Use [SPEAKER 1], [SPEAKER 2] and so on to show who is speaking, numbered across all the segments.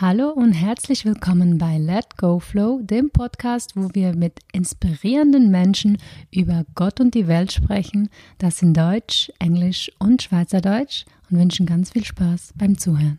[SPEAKER 1] Hallo und herzlich willkommen bei Let Go Flow, dem Podcast, wo wir mit inspirierenden Menschen über Gott und die Welt sprechen. Das in Deutsch, Englisch und Schweizerdeutsch und wünschen ganz viel Spaß beim Zuhören.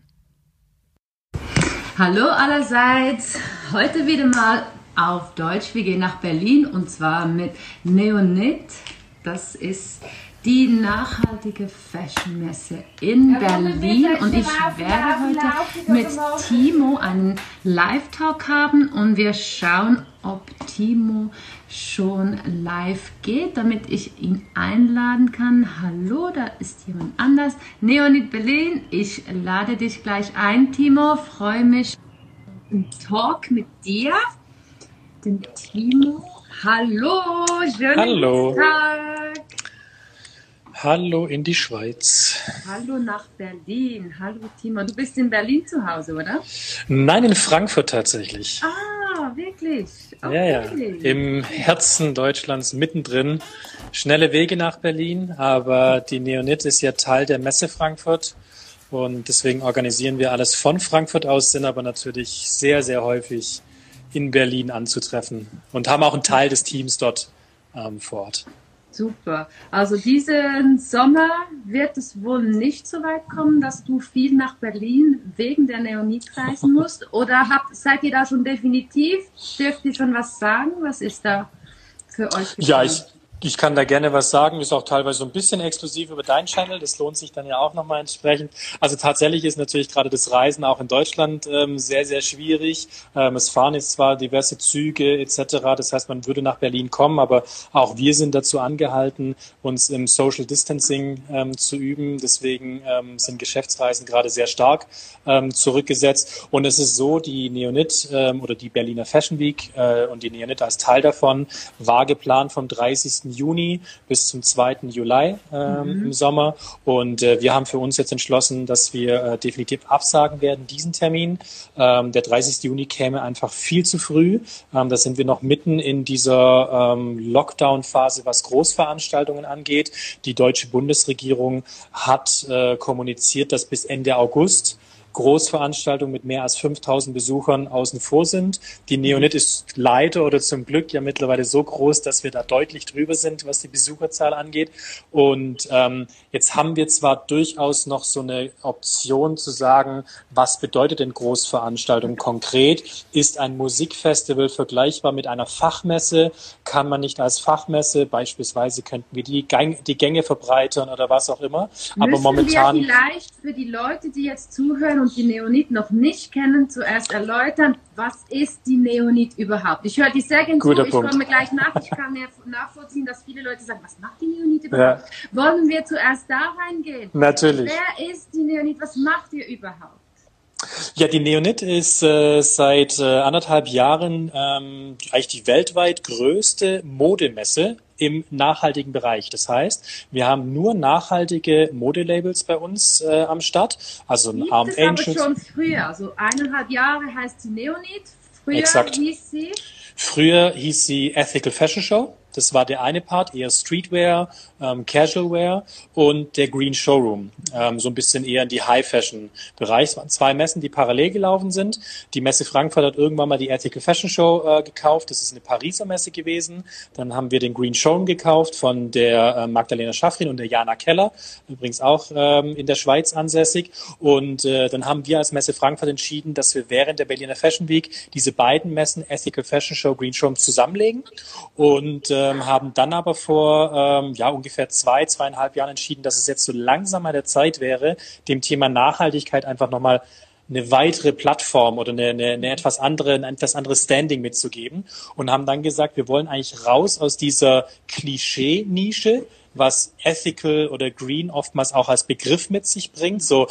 [SPEAKER 2] Hallo allerseits, heute wieder mal auf Deutsch. Wir gehen nach Berlin und zwar mit Neonit. Das ist die nachhaltige Fashion Messe in Berlin und ich werde heute mit Timo einen Live-Talk haben und wir schauen, ob Timo schon live geht, damit ich ihn einladen kann. Hallo, da ist jemand anders. Neonit Berlin, ich lade dich gleich ein, Timo. Freue mich. Ein Talk mit dir, den Timo. Hallo, schönen
[SPEAKER 3] Hallo.
[SPEAKER 2] Tag.
[SPEAKER 3] Hallo in die Schweiz.
[SPEAKER 2] Hallo nach Berlin. Hallo Timo. Du bist in Berlin zu Hause, oder?
[SPEAKER 3] Nein, in Frankfurt tatsächlich.
[SPEAKER 2] Ah, wirklich?
[SPEAKER 3] Ja, ja.
[SPEAKER 2] Okay.
[SPEAKER 3] Im Herzen Deutschlands, mittendrin. Schnelle Wege nach Berlin, aber die Neonit ist ja Teil der Messe Frankfurt. Und deswegen organisieren wir alles von Frankfurt aus, sind aber natürlich sehr, sehr häufig in Berlin anzutreffen und haben auch einen Teil des Teams dort ähm, vor Ort.
[SPEAKER 2] Super. Also diesen Sommer wird es wohl nicht so weit kommen, dass du viel nach Berlin wegen der Neonit reisen musst. Oder habt, seid ihr da schon definitiv? Dürft ihr schon was sagen? Was ist da für euch?
[SPEAKER 3] Ja,
[SPEAKER 2] geplant?
[SPEAKER 3] ich, ich kann da gerne was sagen. Ist auch teilweise so ein bisschen exklusiv über deinen Channel. Das lohnt sich dann ja auch nochmal entsprechend. Also tatsächlich ist natürlich gerade das Reisen auch in Deutschland ähm, sehr, sehr schwierig. Ähm, es fahren jetzt zwar diverse Züge etc. Das heißt, man würde nach Berlin kommen, aber auch wir sind dazu angehalten, uns im Social Distancing ähm, zu üben. Deswegen ähm, sind Geschäftsreisen gerade sehr stark ähm, zurückgesetzt. Und es ist so, die Neonit ähm, oder die Berliner Fashion Week äh, und die Neonit als Teil davon war geplant vom 30. Juni bis zum 2. Juli ähm, im Sommer. Und äh, wir haben für uns jetzt entschlossen, dass wir äh, definitiv absagen werden, diesen Termin. Ähm, der 30. Juni käme einfach viel zu früh. Ähm, da sind wir noch mitten in dieser ähm, Lockdown-Phase, was Großveranstaltungen angeht. Die deutsche Bundesregierung hat äh, kommuniziert, dass bis Ende August Großveranstaltungen mit mehr als 5000 Besuchern außen vor sind. Die Neonit ist leider oder zum Glück ja mittlerweile so groß, dass wir da deutlich drüber sind, was die Besucherzahl angeht. Und ähm, jetzt haben wir zwar durchaus noch so eine Option zu sagen, was bedeutet denn Großveranstaltung konkret? Ist ein Musikfestival vergleichbar mit einer Fachmesse? Kann man nicht als Fachmesse, beispielsweise könnten wir die, Gang, die Gänge verbreitern oder was auch immer. Aber
[SPEAKER 2] Müssen
[SPEAKER 3] momentan.
[SPEAKER 2] wir vielleicht für die Leute, die jetzt zuhören und die Neonit noch nicht kennen, zuerst erläutern, was ist die Neonit überhaupt? Ich höre die sehr gerne zu, ich komme gleich nach. Ich kann ja nachvollziehen, dass viele Leute sagen, was macht die Neonit überhaupt? Wollen wir zuerst da reingehen?
[SPEAKER 3] Natürlich.
[SPEAKER 2] Wer ist die Neonit? Was macht ihr überhaupt?
[SPEAKER 3] Ja, die Neonit ist äh, seit äh, anderthalb Jahren ähm, eigentlich die weltweit größte Modemesse im nachhaltigen Bereich. Das heißt, wir haben nur nachhaltige Modelabels bei uns äh, am Start. Also ein Arm
[SPEAKER 2] es aber schon früher, also eineinhalb Jahre heißt sie Neonit. Früher
[SPEAKER 3] Exakt.
[SPEAKER 2] hieß sie
[SPEAKER 3] Früher hieß sie Ethical Fashion Show. Das war der eine Part, eher Streetwear, ähm, Casualwear und der Green Showroom, ähm, so ein bisschen eher in die High-Fashion-Bereich. Es waren zwei Messen, die parallel gelaufen sind. Die Messe Frankfurt hat irgendwann mal die Ethical Fashion Show äh, gekauft. Das ist eine Pariser Messe gewesen. Dann haben wir den Green Showroom gekauft von der äh, Magdalena Schaffrin und der Jana Keller, übrigens auch ähm, in der Schweiz ansässig. Und äh, dann haben wir als Messe Frankfurt entschieden, dass wir während der Berliner Fashion Week diese beiden Messen, Ethical Fashion Show, Green Showroom, zusammenlegen und ähm, haben dann aber vor ähm, ja ungefähr zwei, zweieinhalb Jahren entschieden, dass es jetzt so langsam an der Zeit wäre, dem Thema Nachhaltigkeit einfach nochmal eine weitere Plattform oder eine, eine, eine etwas andere, ein etwas anderes Standing mitzugeben und haben dann gesagt, wir wollen eigentlich raus aus dieser Klischee-Nische, was ethical oder green oftmals auch als Begriff mit sich bringt. So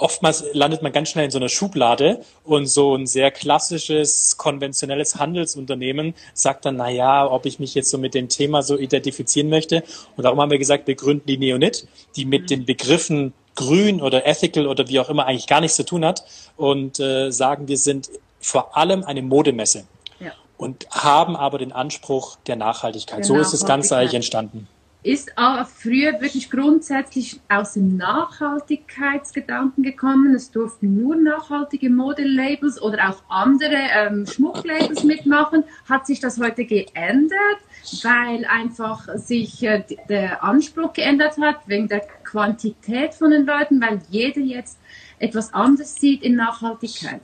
[SPEAKER 3] oftmals landet man ganz schnell in so einer Schublade und so ein sehr klassisches, konventionelles Handelsunternehmen sagt dann, na ja, ob ich mich jetzt so mit dem Thema so identifizieren möchte. Und darum haben wir gesagt, wir gründen die Neonit, die mit den Begriffen grün oder ethical oder wie auch immer eigentlich gar nichts zu tun hat und äh, sagen, wir sind vor allem eine Modemesse
[SPEAKER 2] Ja.
[SPEAKER 3] und haben aber den Anspruch der Nachhaltigkeit. So
[SPEAKER 2] Der
[SPEAKER 3] ist das Ganze eigentlich entstanden.
[SPEAKER 2] Ist früher wirklich grundsätzlich aus dem Nachhaltigkeitsgedanken gekommen. Es durften nur nachhaltige Modelabels oder auch andere ähm, Schmucklabels mitmachen. Hat sich das heute geändert, weil einfach sich äh, der Anspruch geändert hat wegen der Quantität von den Leuten, weil jeder jetzt etwas anderes sieht in Nachhaltigkeit?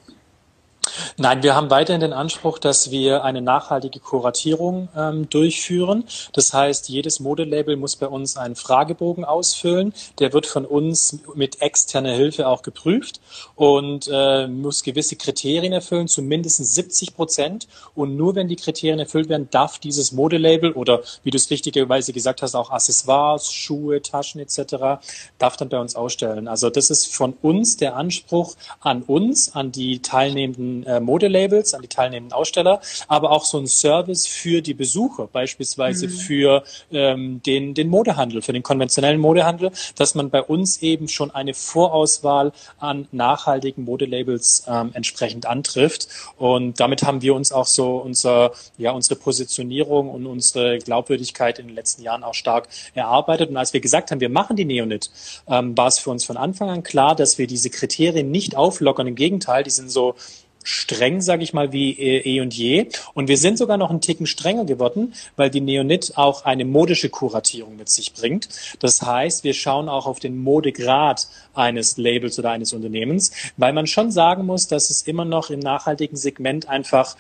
[SPEAKER 3] Nein, wir haben weiterhin den Anspruch, dass wir eine nachhaltige Kuratierung ähm, durchführen. Das heißt, jedes Modelabel muss bei uns einen Fragebogen ausfüllen. Der wird von uns mit externer Hilfe auch geprüft und äh, muss gewisse Kriterien erfüllen, zumindest 70 Prozent. Und nur wenn die Kriterien erfüllt werden, darf dieses Modelabel oder, wie du es richtigerweise gesagt hast, auch Accessoires, Schuhe, Taschen etc., darf dann bei uns ausstellen. Also das ist von uns der Anspruch an uns, an die teilnehmenden äh, Modelabels, an die teilnehmenden Aussteller, aber auch so ein Service für die Besucher, beispielsweise mhm. für ähm, den, den Modehandel, für den konventionellen Modehandel, dass man bei uns eben schon eine Vorauswahl an nachhaltigen Modelabels ähm, entsprechend antrifft. Und damit haben wir uns auch so unser, ja, unsere Positionierung und unsere Glaubwürdigkeit in den letzten Jahren auch stark erarbeitet. Und als wir gesagt haben, wir machen die Neonit, ähm, war es für uns von Anfang an klar, dass wir diese Kriterien nicht auflockern. Im Gegenteil, die sind so streng, sage ich mal, wie eh und je. Und wir sind sogar noch einen Ticken strenger geworden, weil die Neonit auch eine modische Kuratierung mit sich bringt. Das heißt, wir schauen auch auf den Modegrad eines Labels oder eines Unternehmens, weil man schon sagen muss, dass es immer noch im nachhaltigen Segment einfach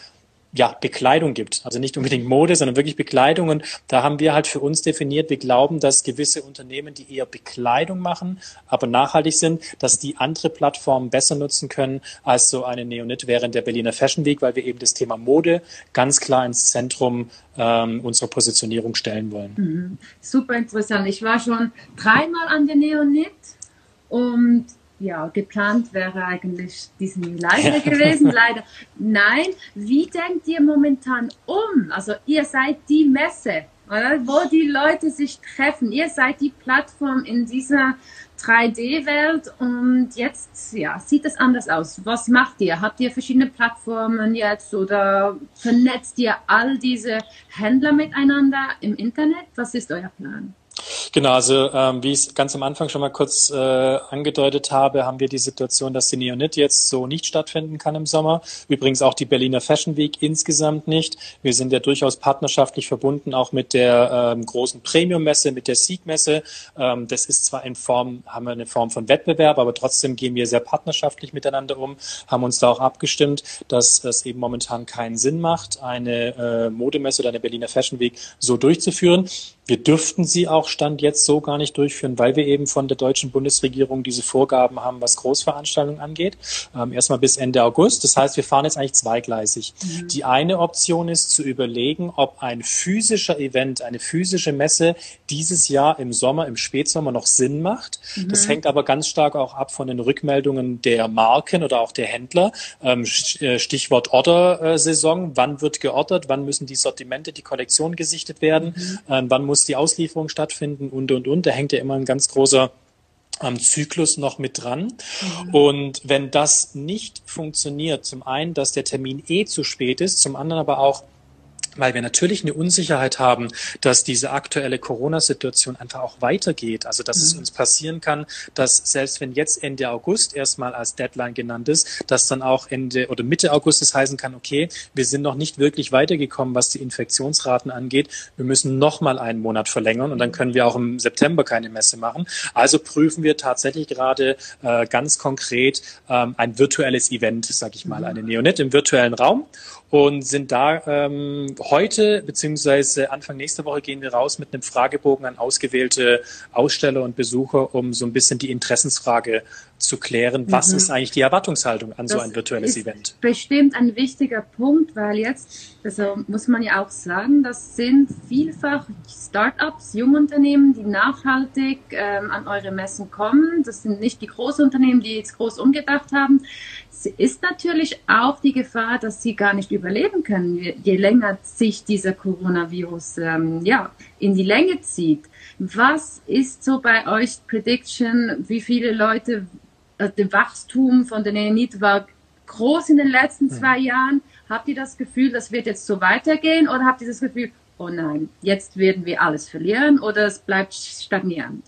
[SPEAKER 3] ja, Bekleidung gibt. Also nicht unbedingt Mode, sondern wirklich Bekleidung. Und da haben wir halt für uns definiert, wir glauben, dass gewisse Unternehmen, die eher Bekleidung machen, aber nachhaltig sind, dass die andere Plattformen besser nutzen können als so eine Neonit während der Berliner Fashion Week, weil wir eben das Thema Mode ganz klar ins Zentrum ähm, unserer Positionierung stellen wollen.
[SPEAKER 2] Mhm. Super interessant. Ich war schon dreimal an der Neonit und ja, geplant wäre eigentlich diesen Leider gewesen, leider. Nein, wie denkt ihr momentan um? Also ihr seid die Messe, oder? wo die Leute sich treffen. Ihr seid die Plattform in dieser 3D-Welt und jetzt ja, sieht es anders aus. Was macht ihr? Habt ihr verschiedene Plattformen jetzt oder vernetzt ihr all diese Händler miteinander im Internet? Was ist euer Plan?
[SPEAKER 3] Genau, also ähm, wie ich es ganz am Anfang schon mal kurz äh, angedeutet habe, haben wir die Situation, dass die Neonit jetzt so nicht stattfinden kann im Sommer. Übrigens auch die Berliner Fashion Week insgesamt nicht. Wir sind ja durchaus partnerschaftlich verbunden, auch mit der ähm, großen Premium-Messe, mit der Sieg-Messe. Ähm, das ist zwar in Form, haben wir eine Form von Wettbewerb, aber trotzdem gehen wir sehr partnerschaftlich miteinander um, haben uns da auch abgestimmt, dass es eben momentan keinen Sinn macht, eine äh, Modemesse oder eine Berliner Fashion Week so durchzuführen. Wir dürften sie auch Stand jetzt so gar nicht durchführen, weil wir eben von der deutschen Bundesregierung diese Vorgaben haben, was Großveranstaltungen angeht. Ähm, erstmal bis Ende August. Das heißt, wir fahren jetzt eigentlich zweigleisig. Mhm. Die eine Option ist zu überlegen, ob ein physischer Event, eine physische Messe dieses Jahr im Sommer, im Spätsommer noch Sinn macht. Mhm. Das hängt aber ganz stark auch ab von den Rückmeldungen der Marken oder auch der Händler. Ähm, äh, Stichwort Order-Saison. Wann wird geordert? Wann müssen die Sortimente, die Kollektion gesichtet werden? Mhm. Ähm, wann muss muss die Auslieferung stattfinden und, und, und. Da hängt ja immer ein ganz großer ähm, Zyklus noch mit dran. Mhm. Und wenn das nicht funktioniert, zum einen, dass der Termin eh zu spät ist, zum anderen aber auch, weil wir natürlich eine Unsicherheit haben, dass diese aktuelle Corona-Situation einfach auch weitergeht. Also dass mhm. es uns passieren kann, dass selbst wenn jetzt Ende August erstmal als Deadline genannt ist, dass dann auch Ende oder Mitte August es heißen kann, okay, wir sind noch nicht wirklich weitergekommen, was die Infektionsraten angeht. Wir müssen noch mal einen Monat verlängern und dann können wir auch im September keine Messe machen. Also prüfen wir tatsächlich gerade äh, ganz konkret ähm, ein virtuelles Event, sag ich mal, mhm. eine Neonet im virtuellen Raum und sind da ähm, heute beziehungsweise Anfang nächster Woche gehen wir raus mit einem Fragebogen an ausgewählte Aussteller und Besucher, um so ein bisschen die Interessensfrage zu klären. Was mhm. ist eigentlich die Erwartungshaltung an das so ein virtuelles Event?
[SPEAKER 2] Bestimmt ein wichtiger Punkt, weil jetzt, also muss man ja auch sagen, das sind vielfach Startups, Jungunternehmen, die nachhaltig ähm, an eure Messen kommen. Das sind nicht die Großunternehmen, die jetzt groß umgedacht haben. Es ist natürlich auch die Gefahr, dass sie gar nicht überleben können, je länger sich dieser Coronavirus ähm, ja, in die Länge zieht. Was ist so bei euch Prediction? Wie viele Leute äh, das Wachstum von der Neonit war groß in den letzten zwei Jahren. Habt ihr das Gefühl, das wird jetzt so weitergehen oder habt ihr das Gefühl, oh nein, jetzt werden wir alles verlieren oder es bleibt stagnieren?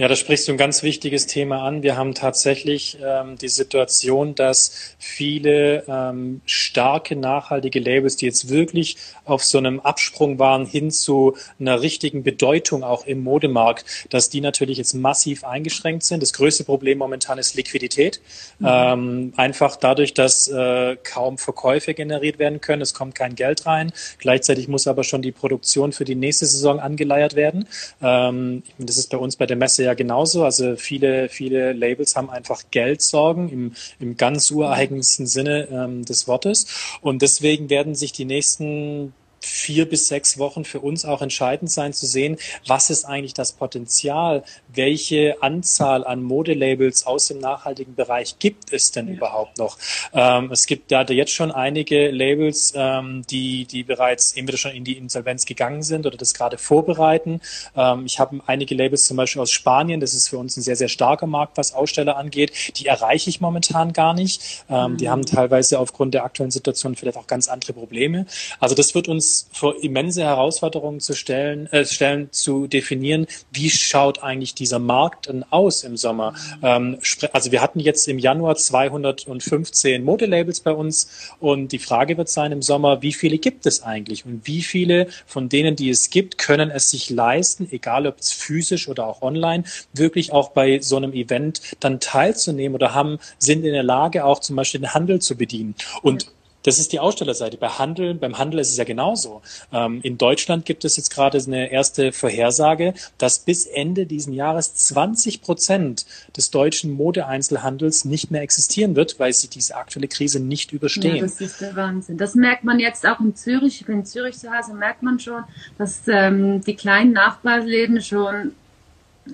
[SPEAKER 3] Ja, da sprichst du ein ganz wichtiges Thema an. Wir haben tatsächlich ähm, die Situation, dass viele ähm, starke, nachhaltige Labels, die jetzt wirklich auf so einem Absprung waren hin zu einer richtigen Bedeutung auch im Modemarkt, dass die natürlich jetzt massiv eingeschränkt sind. Das größte Problem momentan ist Liquidität. Mhm. Ähm, einfach dadurch, dass äh, kaum Verkäufe generiert werden können. Es kommt kein Geld rein. Gleichzeitig muss aber schon die Produktion für die nächste Saison angeleiert werden. Ähm, das ist bei uns bei der Messe ja genauso. Also viele, viele Labels haben einfach Geldsorgen im, im ganz ureigensten Sinne ähm, des Wortes. Und deswegen werden sich die nächsten vier bis sechs Wochen für uns auch entscheidend sein zu sehen, was ist eigentlich das Potenzial, welche Anzahl an Modelabels aus dem nachhaltigen Bereich gibt es denn ja. überhaupt noch? Ähm, es gibt da jetzt schon einige Labels, ähm, die, die bereits entweder schon in die Insolvenz gegangen sind oder das gerade vorbereiten. Ähm, ich habe einige Labels zum Beispiel aus Spanien, das ist für uns ein sehr, sehr starker Markt, was Aussteller angeht. Die erreiche ich momentan gar nicht. Ähm, mhm. Die haben teilweise aufgrund der aktuellen Situation vielleicht auch ganz andere Probleme. Also das wird uns vor immense Herausforderungen zu stellen, äh, stellen zu definieren, wie schaut eigentlich dieser Markt denn aus im Sommer. Ähm, also wir hatten jetzt im Januar 215 Modelabels bei uns und die Frage wird sein im Sommer, wie viele gibt es eigentlich und wie viele von denen, die es gibt, können es sich leisten, egal ob es physisch oder auch online, wirklich auch bei so einem Event dann teilzunehmen oder haben, sind in der Lage, auch zum Beispiel den Handel zu bedienen. Und das ist die Ausstellerseite. Bei Handel, beim Handel ist es ja genauso. Ähm, in Deutschland gibt es jetzt gerade eine erste Vorhersage, dass bis Ende diesen Jahres 20 Prozent des deutschen Modeeinzelhandels nicht mehr existieren wird, weil sie diese aktuelle Krise nicht überstehen. Ja,
[SPEAKER 2] das ist der Wahnsinn. Das merkt man jetzt auch in Zürich. Ich bin in Zürich zu Hause, merkt man schon, dass ähm, die kleinen Nachbarläden schon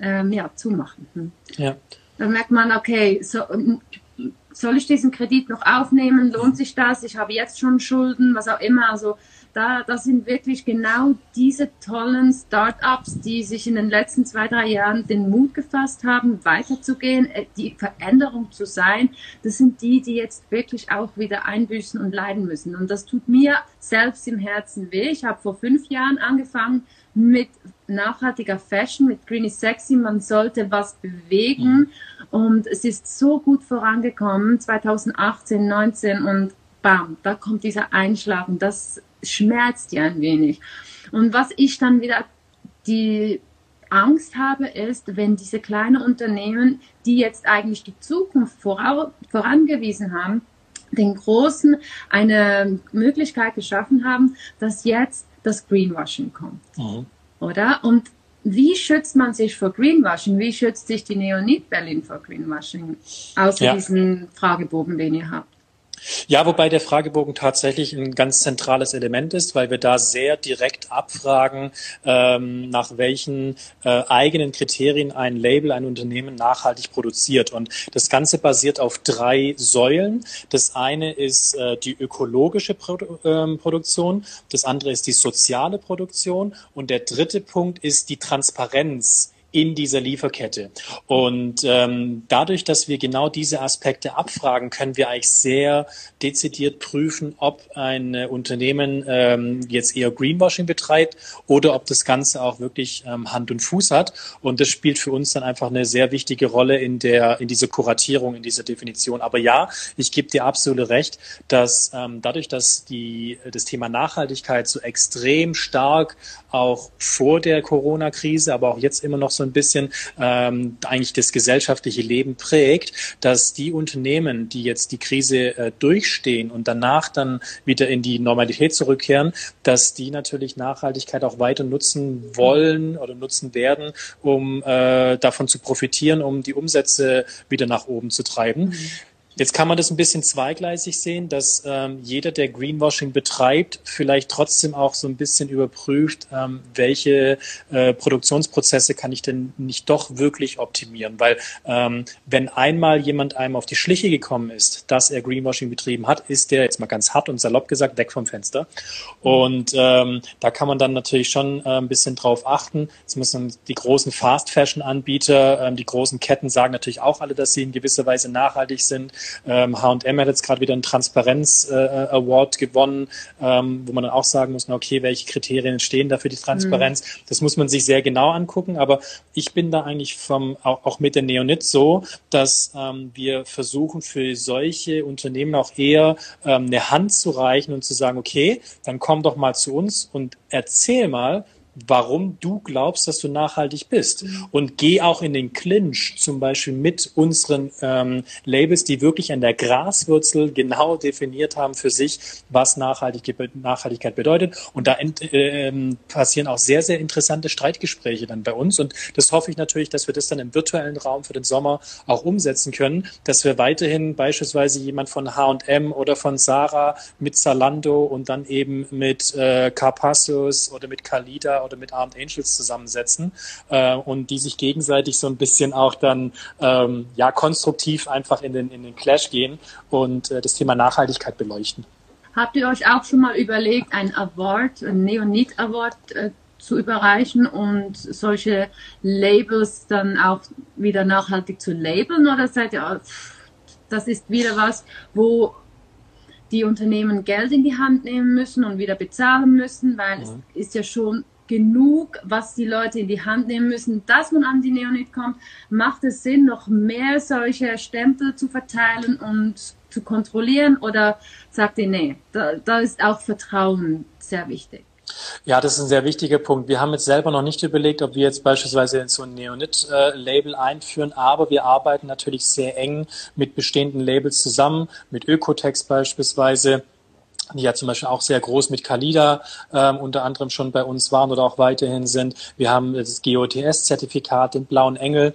[SPEAKER 2] ähm, ja, zumachen. Hm. Ja. Da merkt man, okay, so, soll ich diesen Kredit noch aufnehmen? Lohnt sich das? Ich habe jetzt schon Schulden, was auch immer. Also da, das sind wirklich genau diese tollen Startups, die sich in den letzten zwei, drei Jahren den Mut gefasst haben, weiterzugehen, äh, die Veränderung zu sein. Das sind die, die jetzt wirklich auch wieder einbüßen und leiden müssen. Und das tut mir selbst im Herzen weh. Ich habe vor fünf Jahren angefangen mit nachhaltiger Fashion, mit Greeny Sexy. Man sollte was bewegen. Mhm und es ist so gut vorangekommen, 2018, 19 und bam, da kommt dieser Einschlag und das schmerzt ja ein wenig. Und was ich dann wieder die Angst habe, ist, wenn diese kleinen Unternehmen, die jetzt eigentlich die Zukunft vorangewiesen haben, den Großen eine Möglichkeit geschaffen haben, dass jetzt das Greenwashing kommt. Mhm. Oder? Und wie schützt man sich vor Greenwashing? Wie schützt sich die Neonit Berlin vor Greenwashing? Außer ja. diesen Fragebogen, den ihr habt.
[SPEAKER 3] Ja, wobei der Fragebogen tatsächlich ein ganz zentrales Element ist, weil wir da sehr direkt abfragen, ähm, nach welchen äh, eigenen Kriterien ein Label, ein Unternehmen nachhaltig produziert. Und das Ganze basiert auf drei Säulen. Das eine ist äh, die ökologische Produ ähm, Produktion, das andere ist die soziale Produktion und der dritte Punkt ist die Transparenz in dieser Lieferkette. Und ähm, dadurch, dass wir genau diese Aspekte abfragen, können wir eigentlich sehr dezidiert prüfen, ob ein äh, Unternehmen ähm, jetzt eher Greenwashing betreibt oder ob das Ganze auch wirklich ähm, Hand und Fuß hat. Und das spielt für uns dann einfach eine sehr wichtige Rolle in der in dieser Kuratierung, in dieser Definition. Aber ja, ich gebe dir absolut recht, dass ähm, dadurch, dass die das Thema Nachhaltigkeit so extrem stark auch vor der Corona-Krise, aber auch jetzt immer noch so ein bisschen ähm, eigentlich das gesellschaftliche Leben prägt, dass die Unternehmen, die jetzt die Krise äh, durchstehen und danach dann wieder in die Normalität zurückkehren, dass die natürlich Nachhaltigkeit auch weiter nutzen wollen oder nutzen werden, um äh, davon zu profitieren, um die Umsätze wieder nach oben zu treiben. Mhm. Jetzt kann man das ein bisschen zweigleisig sehen, dass ähm, jeder, der Greenwashing betreibt, vielleicht trotzdem auch so ein bisschen überprüft, ähm, welche äh, Produktionsprozesse kann ich denn nicht doch wirklich optimieren. Weil ähm, wenn einmal jemand einem auf die Schliche gekommen ist, dass er Greenwashing betrieben hat, ist der, jetzt mal ganz hart und salopp gesagt, weg vom Fenster. Und ähm, da kann man dann natürlich schon äh, ein bisschen drauf achten. Jetzt müssen die großen Fast-Fashion-Anbieter, ähm, die großen Ketten sagen natürlich auch alle, dass sie in gewisser Weise nachhaltig sind. Ähm, H&M hat jetzt gerade wieder einen Transparenz-Award äh, gewonnen, ähm, wo man dann auch sagen muss, na okay, welche Kriterien stehen da für die Transparenz? Mhm. Das muss man sich sehr genau angucken, aber ich bin da eigentlich vom, auch, auch mit der Neonit so, dass ähm, wir versuchen für solche Unternehmen auch eher ähm, eine Hand zu reichen und zu sagen, okay, dann komm doch mal zu uns und erzähl mal, warum du glaubst, dass du nachhaltig bist. Mhm. Und geh auch in den Clinch, zum Beispiel mit unseren ähm, Labels, die wirklich an der Graswurzel genau definiert haben für sich, was Nachhaltigkeit, Nachhaltigkeit bedeutet. Und da äh, passieren auch sehr, sehr interessante Streitgespräche dann bei uns. Und das hoffe ich natürlich, dass wir das dann im virtuellen Raum für den Sommer auch umsetzen können, dass wir weiterhin beispielsweise jemand von H&M oder von Sarah mit Zalando und dann eben mit äh, Carpassos oder mit Kalida oder mit Armed Angels zusammensetzen äh, und die sich gegenseitig so ein bisschen auch dann ähm, ja konstruktiv einfach in den, in den Clash gehen und äh, das Thema Nachhaltigkeit beleuchten.
[SPEAKER 2] Habt ihr euch auch schon mal überlegt, ein Award, ein Neonit Award äh, zu überreichen und solche Labels dann auch wieder nachhaltig zu labeln oder seid ihr, das ist wieder was, wo die Unternehmen Geld in die Hand nehmen müssen und wieder bezahlen müssen, weil mhm. es ist ja schon genug, was die Leute in die Hand nehmen müssen, dass man an die Neonit kommt, macht es Sinn, noch mehr solche Stempel zu verteilen und zu kontrollieren oder sagt ihr, nee, da, da ist auch Vertrauen sehr wichtig?
[SPEAKER 3] Ja, das ist ein sehr wichtiger Punkt. Wir haben jetzt selber noch nicht überlegt, ob wir jetzt beispielsweise so ein Neonit-Label einführen, aber wir arbeiten natürlich sehr eng mit bestehenden Labels zusammen, mit Ökotex beispielsweise die ja zum Beispiel auch sehr groß mit Kalida ähm, unter anderem schon bei uns waren oder auch weiterhin sind. Wir haben das GOTS-Zertifikat, den blauen Engel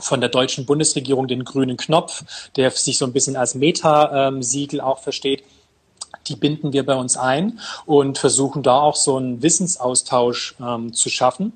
[SPEAKER 3] von der deutschen Bundesregierung, den grünen Knopf, der sich so ein bisschen als Meta-Siegel auch versteht. Die binden wir bei uns ein und versuchen da auch so einen Wissensaustausch ähm, zu schaffen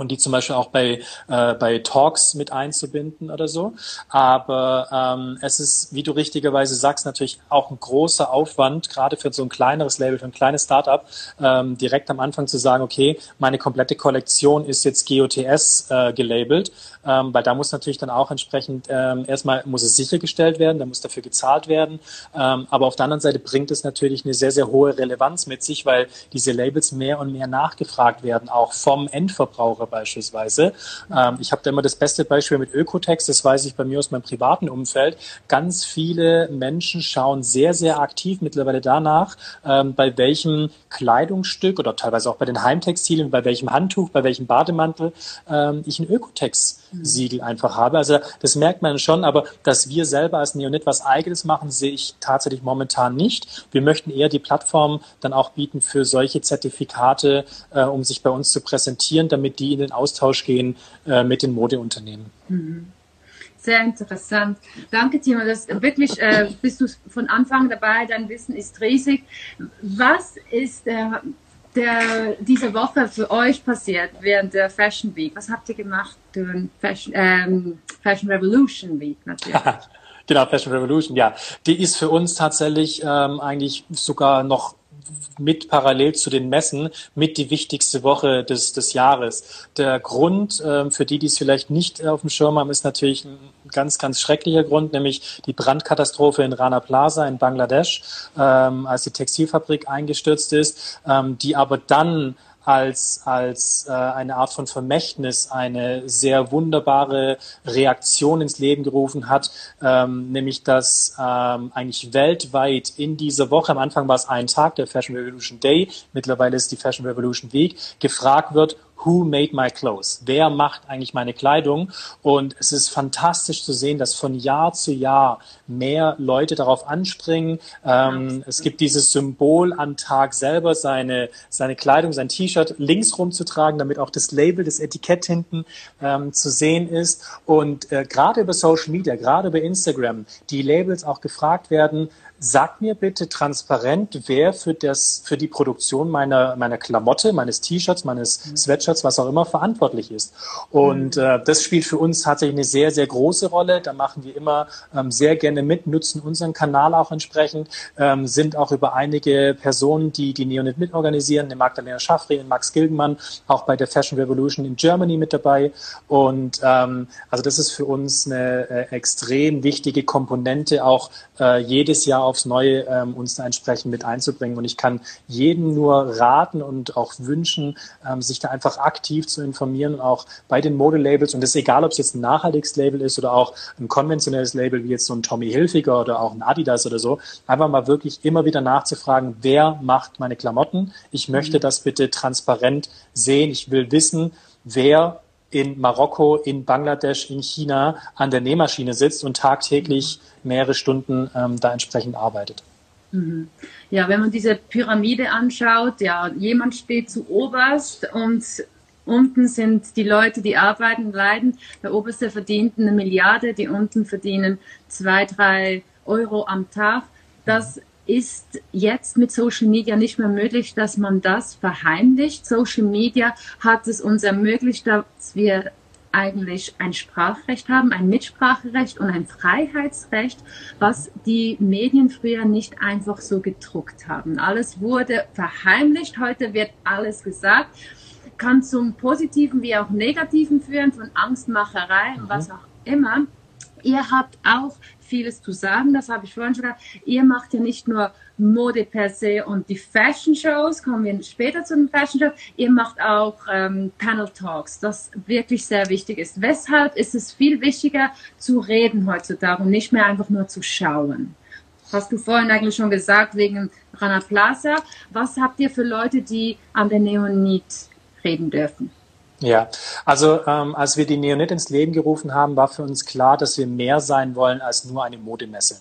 [SPEAKER 3] und die zum Beispiel auch bei, äh, bei Talks mit einzubinden oder so. Aber ähm, es ist, wie du richtigerweise sagst, natürlich auch ein großer Aufwand, gerade für so ein kleineres Label, für ein kleines Startup, ähm, direkt am Anfang zu sagen, okay, meine komplette Kollektion ist jetzt GOTS äh, gelabelt, ähm, weil da muss natürlich dann auch entsprechend ähm, erstmal muss es sichergestellt werden, da muss dafür gezahlt werden. Ähm, aber auf der anderen Seite bringt es natürlich eine sehr, sehr hohe Relevanz mit sich, weil diese Labels mehr und mehr nachgefragt werden, auch vom Endverbraucher beispielsweise. Ähm, ich habe da immer das beste Beispiel mit Ökotex, das weiß ich bei mir aus meinem privaten Umfeld. Ganz viele Menschen schauen sehr, sehr aktiv mittlerweile danach, ähm, bei welchem Kleidungsstück oder teilweise auch bei den Heimtextilien, bei welchem Handtuch, bei welchem Bademantel ähm, ich ein Ökotex-Siegel einfach habe. Also das merkt man schon, aber dass wir selber als Neonit was Eigenes machen, sehe ich tatsächlich momentan nicht. Wir möchten eher die Plattform dann auch bieten für solche Zertifikate, äh, um sich bei uns zu präsentieren, damit die in den Austausch gehen äh, mit den Modeunternehmen. Mhm.
[SPEAKER 2] Sehr interessant. Danke, Timo. Das wirklich äh, bist du von Anfang dabei. Dein Wissen ist riesig. Was ist der, diese Woche für euch passiert während der Fashion Week? Was habt ihr gemacht durch Fashion, ähm, Fashion Revolution Week natürlich?
[SPEAKER 3] genau, Fashion Revolution, ja. Die ist für uns tatsächlich ähm, eigentlich sogar noch mit parallel zu den Messen mit die wichtigste Woche des, des Jahres. Der Grund, äh, für die, die es vielleicht nicht auf dem Schirm haben, ist natürlich ein ganz, ganz schrecklicher Grund, nämlich die Brandkatastrophe in Rana Plaza in Bangladesch, ähm, als die Textilfabrik eingestürzt ist, ähm, die aber dann als, als äh, eine Art von Vermächtnis eine sehr wunderbare Reaktion ins Leben gerufen hat, ähm, nämlich dass ähm, eigentlich weltweit in dieser Woche, am Anfang war es ein Tag, der Fashion Revolution Day, mittlerweile ist die Fashion Revolution Week, gefragt wird, Who made my clothes? Wer macht eigentlich meine Kleidung? Und es ist fantastisch zu sehen, dass von Jahr zu Jahr mehr Leute darauf anspringen. Ähm, es gibt dieses Symbol am Tag selber, seine, seine Kleidung, sein T-Shirt links rumzutragen, damit auch das Label, das Etikett hinten ähm, zu sehen ist. Und äh, gerade über Social Media, gerade über Instagram, die Labels auch gefragt werden, Sag mir bitte transparent, wer für das, für die Produktion meiner, meiner Klamotte, meines T-Shirts, meines mhm. Sweatshirts T-Shirts, was auch immer, verantwortlich ist. Und mhm. äh, das spielt für uns tatsächlich eine sehr, sehr große Rolle. Da machen wir immer ähm, sehr gerne mit, nutzen unseren Kanal auch entsprechend, ähm, sind auch über einige Personen, die die Neonit mitorganisieren, eine Magdalena Schaffri, den Max Gilgenmann, auch bei der Fashion Revolution in Germany mit dabei. Und ähm, also das ist für uns eine äh, extrem wichtige Komponente, auch äh, jedes Jahr aufs Neue ähm, uns da entsprechend mit einzubringen. Und ich kann jeden nur raten und auch wünschen, ähm, sich da einfach aktiv zu informieren, auch bei den Modelabels. Und das ist egal, ob es jetzt ein nachhaltiges Label ist oder auch ein konventionelles Label wie jetzt so ein Tommy Hilfiger oder auch ein Adidas oder so. Einfach mal wirklich immer wieder nachzufragen, wer macht meine Klamotten? Ich möchte mhm. das bitte transparent sehen. Ich will wissen, wer in Marokko, in Bangladesch, in China an der Nähmaschine sitzt und tagtäglich mehrere Stunden ähm, da entsprechend arbeitet.
[SPEAKER 2] Mhm. Ja, wenn man diese Pyramide anschaut, ja, jemand steht zu oberst und unten sind die Leute, die arbeiten und leiden. Der oberste verdient eine Milliarde, die unten verdienen zwei, drei Euro am Tag. Das ist jetzt mit Social Media nicht mehr möglich, dass man das verheimlicht. Social Media hat es uns ermöglicht, dass wir eigentlich ein Sprachrecht haben, ein Mitspracherecht und ein Freiheitsrecht, was die Medien früher nicht einfach so gedruckt haben. Alles wurde verheimlicht, heute wird alles gesagt, kann zum Positiven wie auch Negativen führen, von Angstmacherei und mhm. was auch immer. Ihr habt auch vieles zu sagen, das habe ich vorhin schon gesagt. Ihr macht ja nicht nur Mode per se und die Fashion Shows, kommen wir später zu den Fashion Shows, ihr macht auch ähm, Panel Talks, das wirklich sehr wichtig ist. Weshalb ist es viel wichtiger zu reden heutzutage und nicht mehr einfach nur zu schauen? Hast du vorhin eigentlich schon gesagt, wegen Rana Plaza. Was habt ihr für Leute, die an der Neonit reden dürfen?
[SPEAKER 3] Ja, also ähm, als wir die Neonit ins Leben gerufen haben, war für uns klar, dass wir mehr sein wollen als nur eine Modemesse.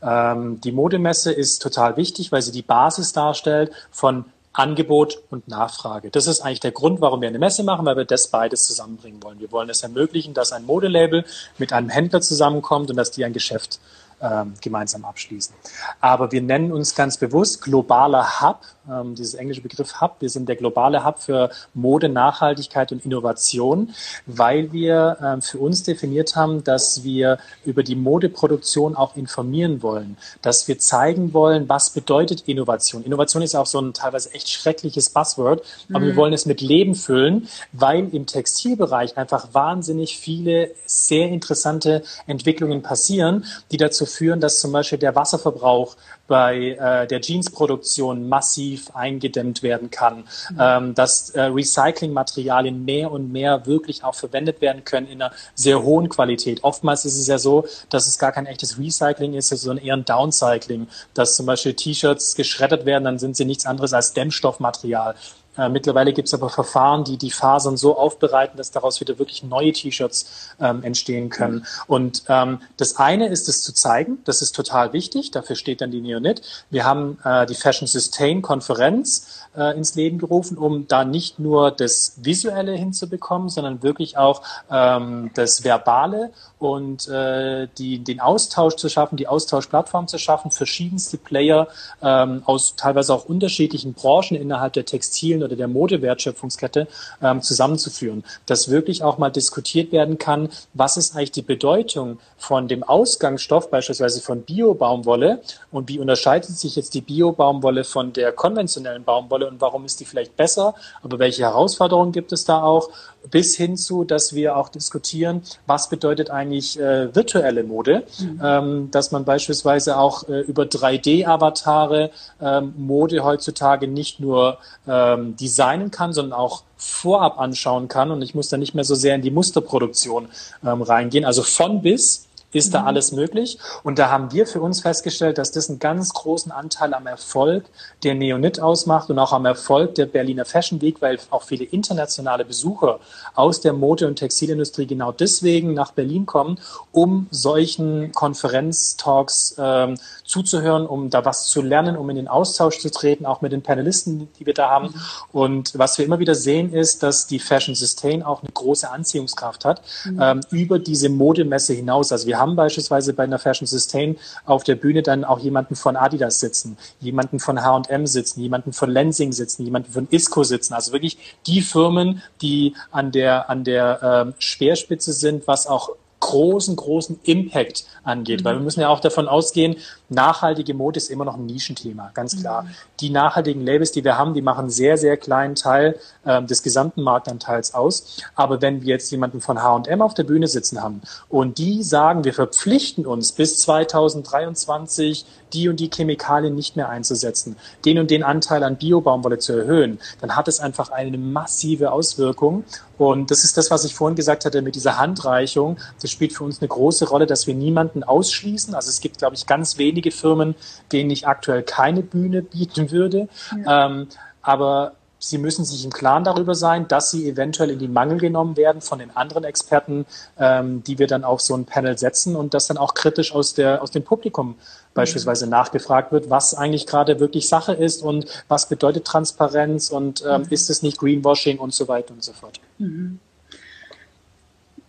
[SPEAKER 3] Ähm, die Modemesse ist total wichtig, weil sie die Basis darstellt von Angebot und Nachfrage. Das ist eigentlich der Grund, warum wir eine Messe machen, weil wir das beides zusammenbringen wollen. Wir wollen es ermöglichen, dass ein Modelabel mit einem Händler zusammenkommt und dass die ein Geschäft ähm, gemeinsam abschließen. Aber wir nennen uns ganz bewusst globaler Hub, ähm, dieses englische Begriff Hub. Wir sind der globale Hub für Mode, Nachhaltigkeit und Innovation, weil wir ähm, für uns definiert haben, dass wir über die Modeproduktion auch informieren wollen, dass wir zeigen wollen, was bedeutet Innovation. Innovation ist auch so ein teilweise echt schreckliches Buzzword, aber mhm. wir wollen es mit Leben füllen, weil im Textilbereich einfach wahnsinnig viele sehr interessante Entwicklungen passieren, die dazu führen, dass zum Beispiel der Wasserverbrauch bei äh, der Jeansproduktion massiv eingedämmt werden kann, mhm. ähm, dass äh, Recyclingmaterialien mehr und mehr wirklich auch verwendet werden können in einer sehr hohen Qualität. Oftmals ist es ja so, dass es gar kein echtes Recycling ist, sondern eher ein Downcycling, dass zum Beispiel T-Shirts geschreddert werden, dann sind sie nichts anderes als Dämmstoffmaterial. Äh, mittlerweile gibt es aber Verfahren, die die Fasern so aufbereiten, dass daraus wieder wirklich neue T-Shirts ähm, entstehen können. Und ähm, das eine ist es zu zeigen, das ist total wichtig, dafür steht dann die Neonit. Wir haben äh, die Fashion Sustain Konferenz äh, ins Leben gerufen, um da nicht nur das Visuelle hinzubekommen, sondern wirklich auch ähm, das Verbale und äh, die, den Austausch zu schaffen, die Austauschplattform zu schaffen, verschiedenste Player ähm, aus teilweise auch unterschiedlichen Branchen innerhalb der Textilien oder der Modewertschöpfungskette ähm, zusammenzuführen, dass wirklich auch mal diskutiert werden kann, was ist eigentlich die Bedeutung von dem Ausgangsstoff, beispielsweise von Bio-Baumwolle? Und wie unterscheidet sich jetzt die Bio-Baumwolle von der konventionellen Baumwolle? Und warum ist die vielleicht besser, aber welche Herausforderungen gibt es da auch, bis hin zu, dass wir auch diskutieren, was bedeutet eigentlich äh, virtuelle Mode, mhm. ähm, dass man beispielsweise auch äh, über 3D-Avatare ähm, Mode heutzutage nicht nur ähm, designen kann, sondern auch vorab anschauen kann und ich muss da nicht mehr so sehr in die Musterproduktion ähm, reingehen. Also von bis ist mhm. da alles möglich. Und da haben wir für uns festgestellt, dass das einen ganz großen Anteil am Erfolg der Neonit ausmacht und auch am Erfolg der Berliner Fashion Week, weil auch viele internationale Besucher aus der Mode- und Textilindustrie genau deswegen nach Berlin kommen, um solchen Konferenztalks ähm, zuzuhören, um da was zu lernen, um in den Austausch zu treten, auch mit den Panelisten, die wir da haben. Mhm. Und was wir immer wieder sehen, ist, dass die Fashion Sustain auch eine große Anziehungskraft hat mhm. ähm, über diese Modemesse hinaus. Also wir haben beispielsweise bei einer Fashion Sustain auf der Bühne dann auch jemanden von Adidas sitzen, jemanden von H&M sitzen, jemanden von Lensing sitzen, jemanden von Isco sitzen. Also wirklich die Firmen, die an der, an der ähm, Speerspitze sind, was auch großen, großen Impact angeht. Mhm. Weil wir müssen ja auch davon ausgehen, nachhaltige Mode ist immer noch ein Nischenthema, ganz klar. Mhm. Die nachhaltigen Labels, die wir haben, die machen einen sehr, sehr kleinen Teil äh, des gesamten Marktanteils aus. Aber wenn wir jetzt jemanden von H&M auf der Bühne sitzen haben und die sagen, wir verpflichten uns bis 2023 die und die Chemikalien nicht mehr einzusetzen, den und den Anteil an Biobaumwolle zu erhöhen, dann hat es einfach eine massive Auswirkung. Und das ist das, was ich vorhin gesagt hatte mit dieser Handreichung. Das spielt für uns eine große Rolle, dass wir niemanden ausschließen. Also es gibt, glaube ich, ganz wenige Firmen, denen ich aktuell keine Bühne bieten würde. Ja. Ähm, aber Sie müssen sich im Klaren darüber sein, dass Sie eventuell in den Mangel genommen werden von den anderen Experten, ähm, die wir dann auf so ein Panel setzen und dass dann auch kritisch aus, der, aus dem Publikum beispielsweise mhm. nachgefragt wird, was eigentlich gerade wirklich Sache ist und was bedeutet Transparenz und ähm, mhm. ist es nicht Greenwashing und so weiter und so fort. Mhm.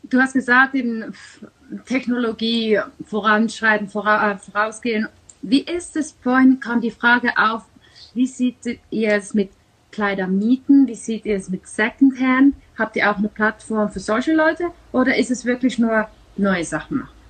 [SPEAKER 2] Du hast gesagt, eben Technologie voranschreiten, vora, vorausgehen. Wie ist es? Vorhin kam die Frage auf, wie sieht ihr es mit Kleider mieten? Wie seht ihr es mit Secondhand? Habt ihr auch eine Plattform für solche Leute oder ist es wirklich nur neue Sachen machen?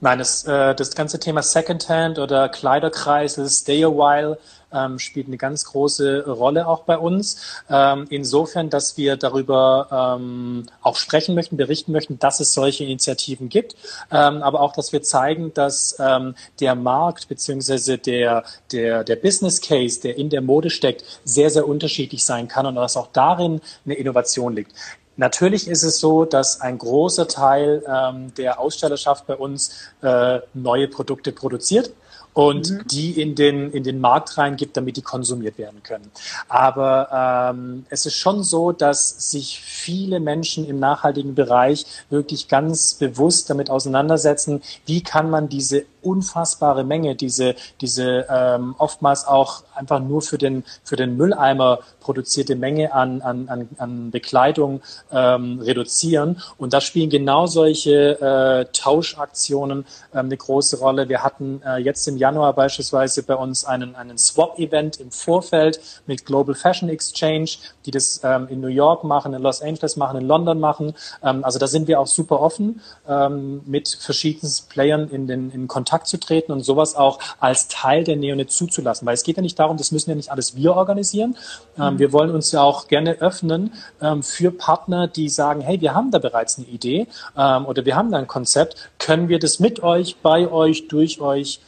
[SPEAKER 3] Nein, das, äh, das ganze Thema Secondhand oder Kleiderkreisel, Stay a While ähm, spielt eine ganz große Rolle auch bei uns. Ähm, insofern, dass wir darüber ähm, auch sprechen möchten, berichten möchten, dass es solche Initiativen gibt, ähm, aber auch, dass wir zeigen, dass ähm, der Markt beziehungsweise der, der, der Business Case, der in der Mode steckt, sehr, sehr unterschiedlich sein kann und dass auch darin eine Innovation liegt. Natürlich ist es so, dass ein großer Teil ähm, der Ausstellerschaft bei uns äh, neue Produkte produziert und mhm. die in den, in den Markt reingibt, damit die konsumiert werden können. Aber ähm, es ist schon so, dass sich viele Menschen im nachhaltigen Bereich wirklich ganz bewusst damit auseinandersetzen, wie kann man diese unfassbare Menge, diese, diese ähm, oftmals auch einfach nur für den, für den Mülleimer produzierte Menge an, an, an, an Bekleidung ähm, reduzieren. Und da spielen genau solche äh, Tauschaktionen ähm, eine große Rolle. Wir hatten äh, jetzt im Januar beispielsweise bei uns einen, einen Swap-Event im Vorfeld mit Global Fashion Exchange, die das ähm, in New York machen, in Los Angeles machen, in London machen. Ähm, also da sind wir auch super offen ähm, mit verschiedensten Playern in den in Kontakt Kontakt zu treten und sowas auch als Teil der Neonet zuzulassen. Weil es geht ja nicht darum, das müssen ja nicht alles wir organisieren. Ähm, mhm. wir wollen uns ja auch gerne öffnen ähm, für Partner, die sagen, hey, wir haben da bereits eine Idee ähm, oder wir haben da ein Konzept. Können wir das mit euch, bei euch, durch euch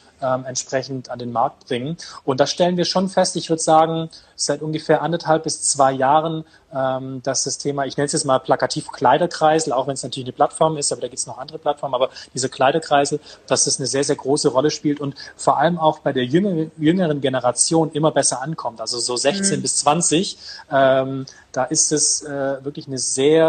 [SPEAKER 3] entsprechend an den Markt bringen. Und da stellen wir schon fest, ich würde sagen, seit ungefähr anderthalb bis zwei Jahren ähm, dass das Thema, ich nenne es jetzt mal plakativ Kleiderkreisel, auch wenn es natürlich eine Plattform ist, aber da gibt es noch andere Plattformen, aber diese Kleiderkreisel, dass das eine sehr, sehr große Rolle spielt und vor allem auch bei der jüngeren, jüngeren Generation immer besser ankommt, also so 16 mhm. bis 20. Ähm, da ist es äh, wirklich eine sehr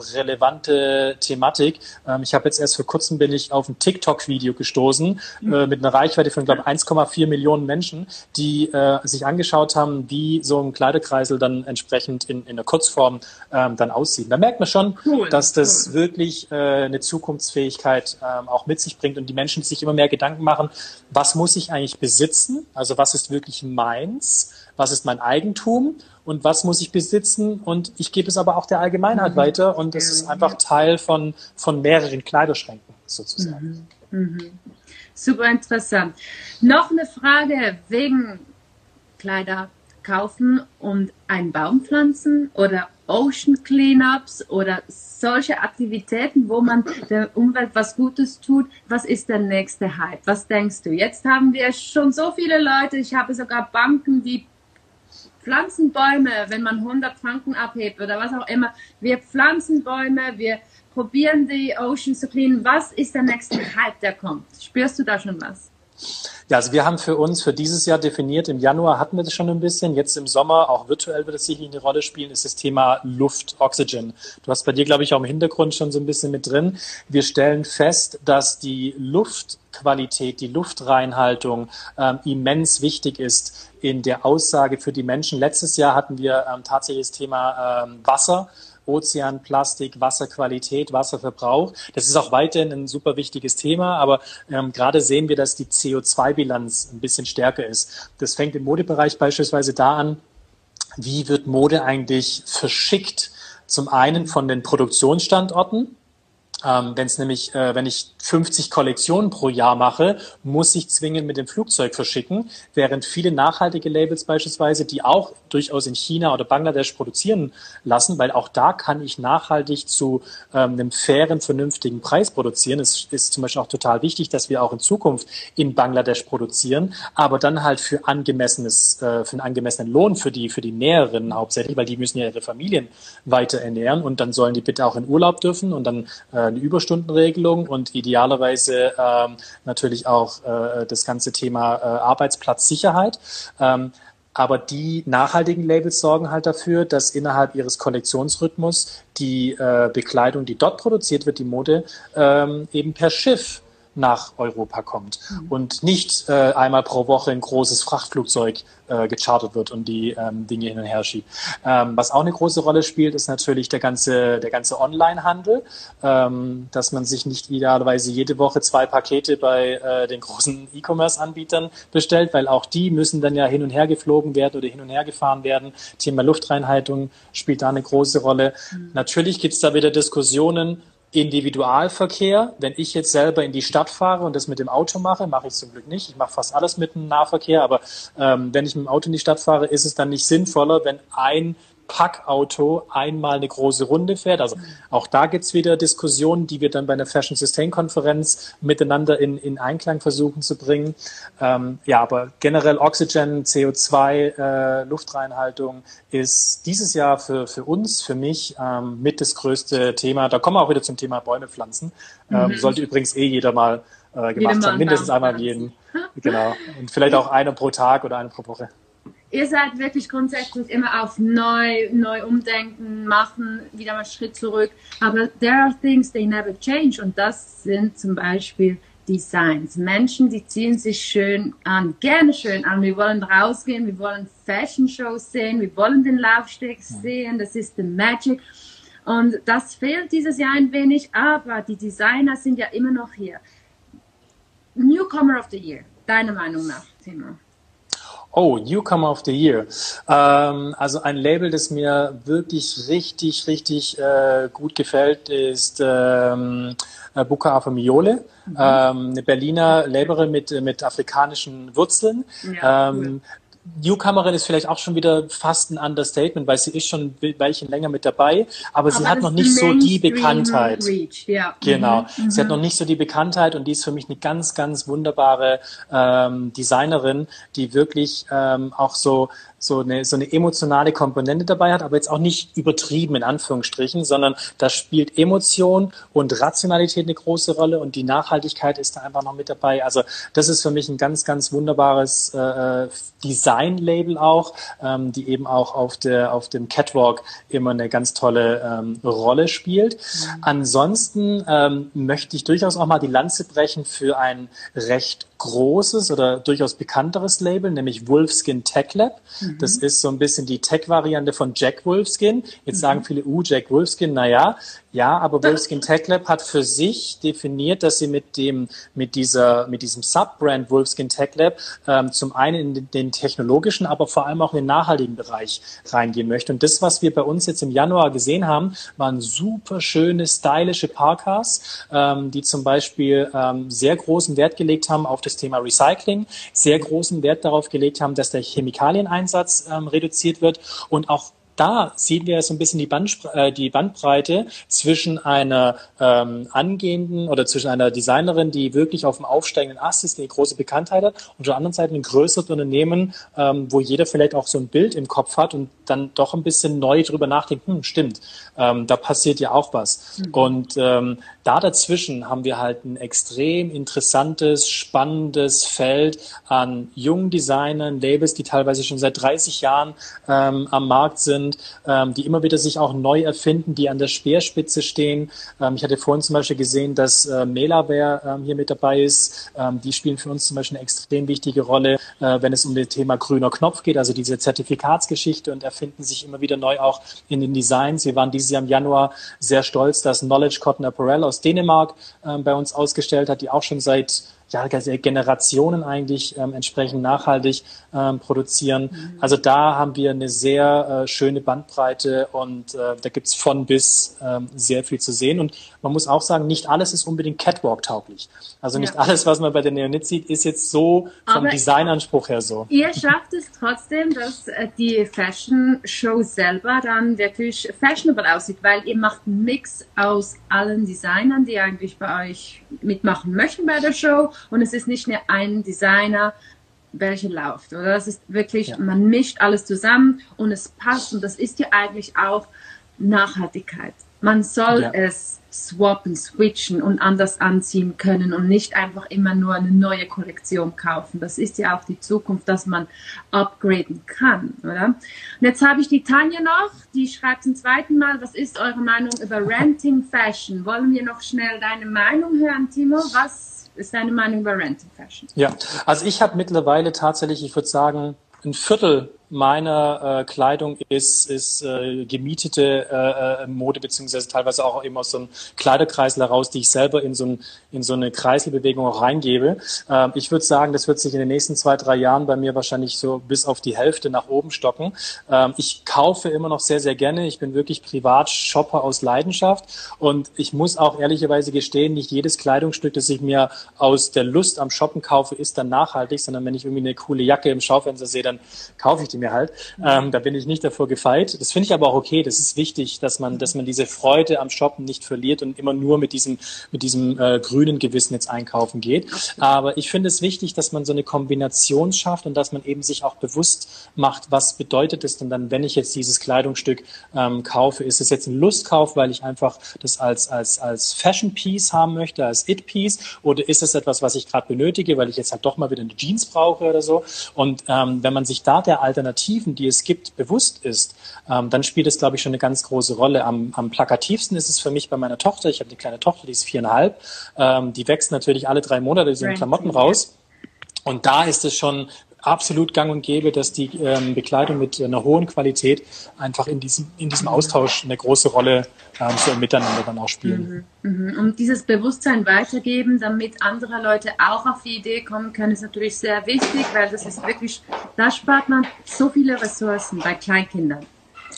[SPEAKER 3] äh, relevante Thematik. Ähm, ich habe jetzt erst vor kurzem bin ich auf ein TikTok-Video gestoßen mhm. äh, mit einer Reichweite von, glaube 1,4 Millionen Menschen, die äh, sich angeschaut haben, wie so ein Kleiderkreisel dann entsprechend in, in der Kurzform ähm, dann aussieht. Da merkt man schon, cool, dass das cool. wirklich äh, eine Zukunftsfähigkeit ähm, auch mit sich bringt und die Menschen sich immer mehr Gedanken machen, was muss ich eigentlich besitzen? Also was ist wirklich meins? Was ist mein Eigentum? Und was muss ich besitzen? Und ich gebe es aber auch der Allgemeinheit mhm. weiter. Und das ist einfach Teil von, von mehreren Kleiderschränken sozusagen.
[SPEAKER 2] Mhm. Mhm. Super interessant. Noch eine Frage wegen Kleider kaufen und einen Baum pflanzen oder Ocean Cleanups oder solche Aktivitäten, wo man der Umwelt was Gutes tut. Was ist der nächste Hype? Was denkst du? Jetzt haben wir schon so viele Leute. Ich habe sogar Banken, die pflanzen Bäume, wenn man 100 Franken abhebt oder was auch immer. Wir pflanzen Bäume, wir probieren die Ocean zu cleanen. Was ist der nächste Hype, der kommt? Spürst du da schon was?
[SPEAKER 3] Ja, also wir haben für uns für dieses Jahr definiert, im Januar hatten wir das schon ein bisschen, jetzt im Sommer, auch virtuell wird es sicherlich eine Rolle spielen, ist das Thema Luft, Oxygen. Du hast bei dir, glaube ich, auch im Hintergrund schon so ein bisschen mit drin. Wir stellen fest, dass die Luftqualität, die Luftreinhaltung ähm, immens wichtig ist in der Aussage für die Menschen. Letztes Jahr hatten wir ähm, tatsächlich das Thema ähm, Wasser Ozean, Plastik, Wasserqualität, Wasserverbrauch. Das ist auch weiterhin ein super wichtiges Thema, aber ähm, gerade sehen wir, dass die CO2-Bilanz ein bisschen stärker ist. Das fängt im Modebereich beispielsweise da an, wie wird Mode eigentlich verschickt? Zum einen von den Produktionsstandorten, ähm, wenn es nämlich, äh, wenn ich 50 Kollektionen pro Jahr mache, muss ich zwingend mit dem Flugzeug verschicken, während viele nachhaltige Labels beispielsweise, die auch durchaus in China oder Bangladesch produzieren lassen, weil auch da kann ich nachhaltig zu ähm, einem fairen, vernünftigen Preis produzieren. Es ist zum Beispiel auch total wichtig, dass wir auch in Zukunft in Bangladesch produzieren, aber dann halt für angemessenes, äh, für einen angemessenen Lohn für die, für die Näherinnen hauptsächlich, weil die müssen ja ihre Familien weiter ernähren und dann sollen die bitte auch in Urlaub dürfen und dann äh, eine Überstundenregelung und idealerweise ähm, natürlich auch äh, das ganze Thema äh, Arbeitsplatzsicherheit. Ähm, aber die nachhaltigen Labels sorgen halt dafür, dass innerhalb ihres Kollektionsrhythmus die äh, Bekleidung, die dort produziert wird, die Mode, ähm, eben per Schiff nach Europa kommt mhm. und nicht äh, einmal pro Woche ein großes Frachtflugzeug äh, gechartert wird und die ähm, Dinge hin und her schiebt. Ähm, was auch eine große Rolle spielt, ist natürlich der ganze, der ganze Online-Handel, ähm, dass man sich nicht idealerweise jede Woche zwei Pakete bei äh, den großen E-Commerce-Anbietern bestellt, weil auch die müssen dann ja hin und her geflogen werden oder hin und her gefahren werden. Thema Luftreinhaltung spielt da eine große Rolle. Mhm. Natürlich gibt's da wieder Diskussionen, Individualverkehr, wenn ich jetzt selber in die Stadt fahre und das mit dem Auto mache, mache ich zum Glück nicht. Ich mache fast alles mit dem Nahverkehr, aber ähm, wenn ich mit dem Auto in die Stadt fahre, ist es dann nicht sinnvoller, wenn ein Packauto einmal eine große Runde fährt. Also auch da gibt's wieder Diskussionen, die wir dann bei einer Fashion Sustain Konferenz miteinander in, in Einklang versuchen zu bringen. Ähm, ja, aber generell Oxygen, CO2, äh, Luftreinhaltung ist dieses Jahr für, für uns, für mich ähm, mit das größte Thema. Da kommen wir auch wieder zum Thema Bäume pflanzen. Ähm, mhm. Sollte übrigens eh jeder mal äh, gemacht haben, mindestens einmal jeden. Genau. Und vielleicht auch eine pro Tag oder eine pro Woche
[SPEAKER 2] ihr seid wirklich grundsätzlich immer auf neu, neu umdenken, machen, wieder mal Schritt zurück. Aber there are things they never change. Und das sind zum Beispiel Designs. Menschen, die ziehen sich schön an, gerne schön an. Wir wollen rausgehen, wir wollen Fashion Shows sehen, wir wollen den Laufsteg sehen. Das ist the magic. Und das fehlt dieses Jahr ein wenig, aber die Designer sind ja immer noch hier. Newcomer of the Year, deiner Meinung nach, Timo?
[SPEAKER 3] Oh, Newcomer of the Year. Ähm, also ein Label, das mir wirklich richtig, richtig äh, gut gefällt, ist ähm, äh, Buca Afamiole, mhm. ähm, eine Berliner Laberin mit, mit afrikanischen Wurzeln. Ja, ähm, cool. Newcomerin ist vielleicht auch schon wieder fast ein Understatement, weil sie ist schon ein Weilchen länger mit dabei, aber, aber sie hat noch nicht so die Bekanntheit. Reach. Genau. Mhm. Sie hat mhm. noch nicht so die Bekanntheit und die ist für mich eine ganz, ganz wunderbare ähm, Designerin, die wirklich ähm, auch so so eine, so eine emotionale Komponente dabei hat, aber jetzt auch nicht übertrieben in Anführungsstrichen, sondern da spielt Emotion und Rationalität eine große Rolle und die Nachhaltigkeit ist da einfach noch mit dabei. Also das ist für mich ein ganz, ganz wunderbares äh, Design-Label auch, ähm, die eben auch auf, der, auf dem Catwalk immer eine ganz tolle ähm, Rolle spielt. Mhm. Ansonsten ähm, möchte ich durchaus auch mal die Lanze brechen für ein recht großes oder durchaus bekannteres Label, nämlich Wolfskin Tech Lab. Mhm. Das ist so ein bisschen die Tech-Variante von Jack Wolfskin. Jetzt mhm. sagen viele, uh, Jack Wolfskin, naja, ja, aber Wolfskin Tech Lab hat für sich definiert, dass sie mit dem, mit dieser, mit diesem Subbrand Wolfskin Tech Lab ähm, zum einen in den technologischen, aber vor allem auch in den nachhaltigen Bereich reingehen möchte. Und das, was wir bei uns jetzt im Januar gesehen haben, waren super schöne, stylische Parkas, ähm, die zum Beispiel ähm, sehr großen Wert gelegt haben auf das Thema Recycling, sehr großen Wert darauf gelegt haben, dass der Chemikalieneinsatz ähm, reduziert wird und auch da sehen wir so ein bisschen die, Bandspre äh, die Bandbreite zwischen einer ähm, angehenden oder zwischen einer Designerin, die wirklich auf dem aufsteigenden Ast ist, die eine große Bekanntheit hat, und auf der anderen Seite ein größeres Unternehmen, ähm, wo jeder vielleicht auch so ein Bild im Kopf hat und dann doch ein bisschen neu drüber nachdenkt, hm, stimmt, ähm, da passiert ja auch was. Mhm. Und ähm, da dazwischen haben wir halt ein extrem interessantes, spannendes Feld an jungen Designern, Labels, die teilweise schon seit 30 Jahren ähm, am Markt sind, sind, ähm, die immer wieder sich auch neu erfinden, die an der Speerspitze stehen. Ähm, ich hatte vorhin zum Beispiel gesehen, dass äh, Melaware ähm, hier mit dabei ist. Ähm, die spielen für uns zum Beispiel eine extrem wichtige Rolle, äh, wenn es um das Thema grüner Knopf geht, also diese Zertifikatsgeschichte und erfinden sich immer wieder neu auch in den Designs. Wir waren dieses Jahr im Januar sehr stolz, dass Knowledge Cotton Apparel aus Dänemark ähm, bei uns ausgestellt hat, die auch schon seit ja, Generationen eigentlich ähm, entsprechend nachhaltig ähm, produzieren. Mhm. Also da haben wir eine sehr äh, schöne Bandbreite und äh, da gibt's von bis ähm, sehr viel zu sehen. Und man muss auch sagen, nicht alles ist unbedingt Catwalk-tauglich. Also nicht ja. alles, was man bei der Neonit sieht, ist jetzt so vom Aber Designanspruch her so.
[SPEAKER 2] Ihr schafft es trotzdem, dass äh, die Fashion Show selber dann wirklich fashionable aussieht, weil ihr macht einen Mix aus allen Designern, die eigentlich bei euch mitmachen möchten bei der Show und es ist nicht nur ein Designer, welcher läuft, oder? Es ist wirklich, ja. man mischt alles zusammen und es passt und das ist ja eigentlich auch Nachhaltigkeit. Man soll ja. es swappen, switchen und anders anziehen können und nicht einfach immer nur eine neue Kollektion kaufen. Das ist ja auch die Zukunft, dass man upgraden kann, oder? Und jetzt habe ich die Tanja noch, die schreibt zum zweiten Mal, was ist eure Meinung über Renting Fashion? Wollen wir noch schnell deine Meinung hören, Timo? Was ist deine Meinung über Renting Fashion?
[SPEAKER 3] Ja, also ich habe mittlerweile tatsächlich, ich würde sagen, ein Viertel meiner äh, Kleidung ist, ist äh, gemietete äh, äh, Mode, beziehungsweise teilweise auch eben aus so einem Kleiderkreisel heraus, die ich selber in so, ein, in so eine Kreiselbewegung auch reingebe. Ähm, ich würde sagen, das wird sich in den nächsten zwei, drei Jahren bei mir wahrscheinlich so bis auf die Hälfte nach oben stocken. Ähm, ich kaufe immer noch sehr, sehr gerne. Ich bin wirklich Privatshopper aus Leidenschaft und ich muss auch ehrlicherweise gestehen, nicht jedes Kleidungsstück, das ich mir aus der Lust am Shoppen kaufe, ist dann nachhaltig, sondern wenn ich irgendwie eine coole Jacke im Schaufenster sehe, dann kaufe ich die mir halt. Ähm, da bin ich nicht davor gefeit. Das finde ich aber auch okay. Das ist wichtig, dass man, dass man diese Freude am Shoppen nicht verliert und immer nur mit diesem, mit diesem äh, grünen Gewissen jetzt einkaufen geht. Aber ich finde es wichtig, dass man so eine Kombination schafft und dass man eben sich auch bewusst macht, was bedeutet es denn dann, wenn ich jetzt dieses Kleidungsstück ähm, kaufe? Ist es jetzt ein Lustkauf, weil ich einfach das als, als, als Fashion Piece haben möchte, als It Piece? Oder ist es etwas, was ich gerade benötige, weil ich jetzt halt doch mal wieder eine Jeans brauche oder so? Und ähm, wenn man sich da der Alternative Alternativen, die es gibt, bewusst ist, ähm, dann spielt es, glaube ich, schon eine ganz große Rolle. Am, am plakativsten ist es für mich bei meiner Tochter. Ich habe eine kleine Tochter, die ist viereinhalb. Ähm, die wächst natürlich alle drei Monate diese Klamotten raus. Und da ist es schon absolut gang und gäbe, dass die ähm, Bekleidung mit einer hohen Qualität einfach in diesem, in diesem Austausch eine große Rolle ähm, so im Miteinander dann auch spielen.
[SPEAKER 2] Mhm. Mhm. Und dieses Bewusstsein weitergeben, damit andere Leute auch auf die Idee kommen können, ist natürlich sehr wichtig, weil das ist wirklich, da spart man so viele Ressourcen bei Kleinkindern.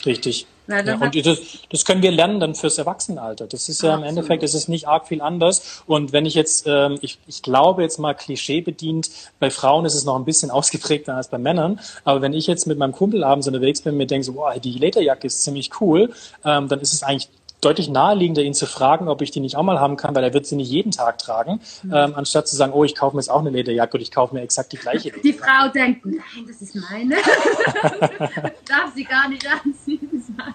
[SPEAKER 3] Richtig. Ja, und das, das können wir lernen dann fürs Erwachsenenalter. Das ist ja Absolut. im Endeffekt, das ist nicht arg viel anders. Und wenn ich jetzt, ähm, ich, ich glaube jetzt mal Klischee bedient, bei Frauen ist es noch ein bisschen ausgeprägter als bei Männern. Aber wenn ich jetzt mit meinem Kumpel abends unterwegs bin und mir denke, so, boah, die Lederjacke ist ziemlich cool, ähm, dann ist es eigentlich deutlich naheliegender, ihn zu fragen, ob ich die nicht auch mal haben kann, weil er wird sie nicht jeden Tag tragen, mhm. ähm, anstatt zu sagen, oh, ich kaufe mir jetzt auch eine Lederjacke und ich kaufe mir exakt die gleiche.
[SPEAKER 2] Die Frau denkt, nein, das ist meine. Darf sie gar nicht anziehen.